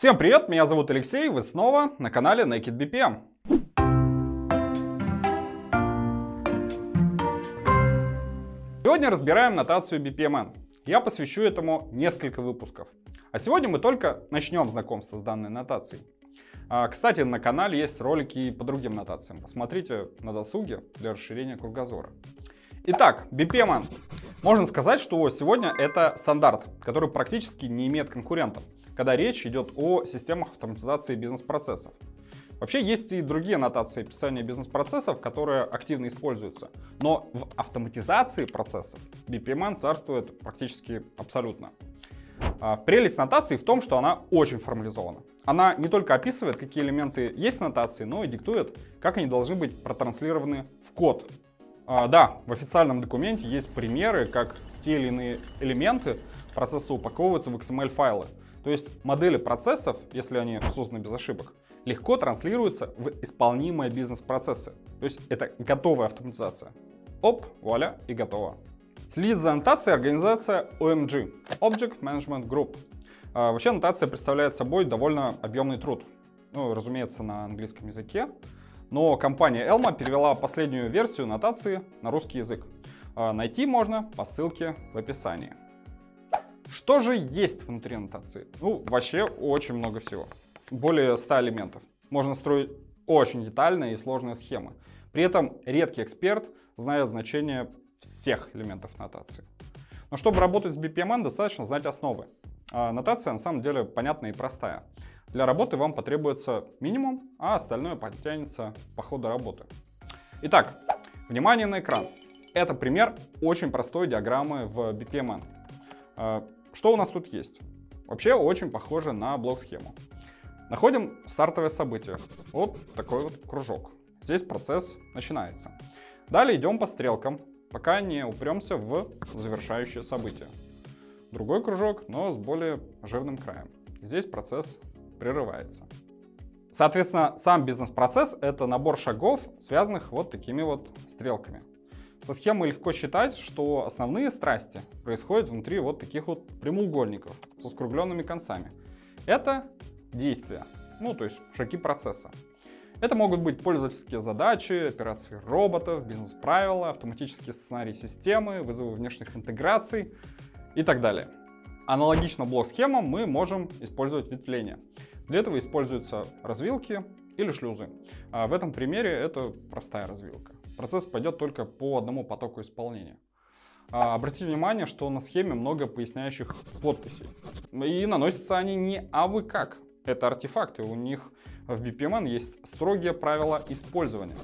Всем привет, меня зовут Алексей, вы снова на канале Naked BPM. Сегодня разбираем нотацию BPMN. Я посвящу этому несколько выпусков. А сегодня мы только начнем знакомство с данной нотацией. А, кстати, на канале есть ролики и по другим нотациям. Посмотрите на досуге для расширения кругозора. Итак, BPMN. Можно сказать, что сегодня это стандарт, который практически не имеет конкурентов, когда речь идет о системах автоматизации бизнес-процессов. Вообще есть и другие нотации описания бизнес-процессов, которые активно используются. Но в автоматизации процессов BPMN царствует практически абсолютно. А, прелесть нотации в том, что она очень формализована. Она не только описывает, какие элементы есть в нотации, но и диктует, как они должны быть протранслированы в код а, да, в официальном документе есть примеры, как те или иные элементы процесса упаковываются в XML-файлы. То есть модели процессов, если они созданы без ошибок, легко транслируются в исполнимые бизнес-процессы. То есть это готовая автоматизация. Оп, вуаля, и готово. Следит за аннотацией организация OMG, Object Management Group. А, вообще аннотация представляет собой довольно объемный труд. Ну, разумеется, на английском языке. Но компания Elma перевела последнюю версию нотации на русский язык. А, найти можно по ссылке в описании. Что же есть внутри нотации? Ну, вообще очень много всего. Более 100 элементов. Можно строить очень детальные и сложные схемы. При этом редкий эксперт знает значение всех элементов нотации. Но чтобы работать с BPMN, достаточно знать основы. А нотация на самом деле понятная и простая. Для работы вам потребуется минимум, а остальное подтянется по ходу работы. Итак, внимание на экран. Это пример очень простой диаграммы в BPMN. А, что у нас тут есть? Вообще очень похоже на блок-схему. Находим стартовое событие. Вот такой вот кружок. Здесь процесс начинается. Далее идем по стрелкам, пока не упремся в завершающее событие. Другой кружок, но с более жирным краем. Здесь процесс прерывается. Соответственно, сам бизнес-процесс — это набор шагов, связанных вот такими вот стрелками. Со схемы легко считать, что основные страсти происходят внутри вот таких вот прямоугольников со скругленными концами. Это действия, ну то есть шаги процесса. Это могут быть пользовательские задачи, операции роботов, бизнес-правила, автоматические сценарии системы, вызовы внешних интеграций и так далее. Аналогично блок-схемам мы можем использовать ветвление. Для этого используются развилки или шлюзы. А в этом примере это простая развилка. Процесс пойдет только по одному потоку исполнения. А обратите внимание, что на схеме много поясняющих подписей. И наносятся они не абы как. Это артефакты, у них в BPMN есть строгие правила использования.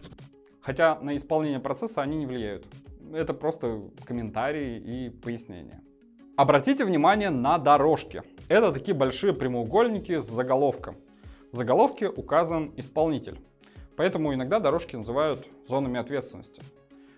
Хотя на исполнение процесса они не влияют. Это просто комментарии и пояснения. Обратите внимание на дорожки. Это такие большие прямоугольники с заголовком. В заголовке указан исполнитель. Поэтому иногда дорожки называют зонами ответственности.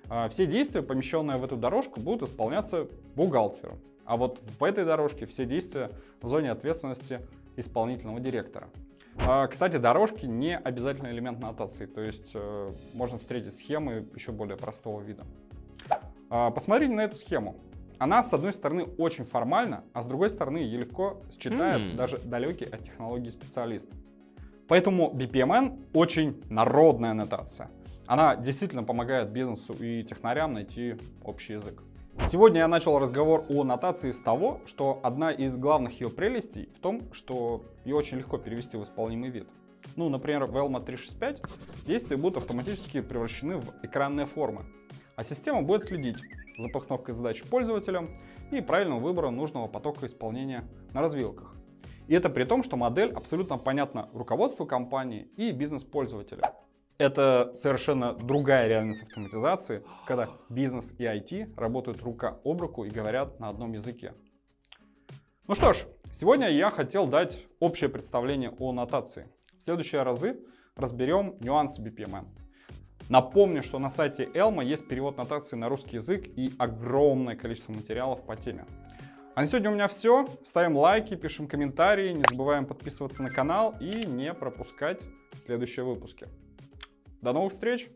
А, все действия, помещенные в эту дорожку, будут исполняться бухгалтером. А вот в этой дорожке все действия в зоне ответственности исполнительного директора. А, кстати, дорожки не обязательно элемент нотации, то есть э, можно встретить схемы еще более простого вида. А, посмотрите на эту схему. Она, с одной стороны, очень формальна, а с другой стороны, ее легко считает mm. даже далекий от технологии специалист. Поэтому BPMN очень народная нотация. Она действительно помогает бизнесу и технарям найти общий язык. Сегодня я начал разговор о нотации с того, что одна из главных ее прелестей в том, что ее очень легко перевести в исполнимый вид. Ну, например, в Elma 365 действия будут автоматически превращены в экранные формы, а система будет следить за постановкой задач пользователям и правильным выбором нужного потока исполнения на развилках. И это при том, что модель абсолютно понятна руководству компании и бизнес-пользователя. Это совершенно другая реальность автоматизации, когда бизнес и IT работают рука об руку и говорят на одном языке. Ну что ж, сегодня я хотел дать общее представление о нотации. В следующие разы разберем нюансы BPMN. Напомню, что на сайте Elma есть перевод нотации на русский язык и огромное количество материалов по теме. А на сегодня у меня все. Ставим лайки, пишем комментарии, не забываем подписываться на канал и не пропускать следующие выпуски. До новых встреч!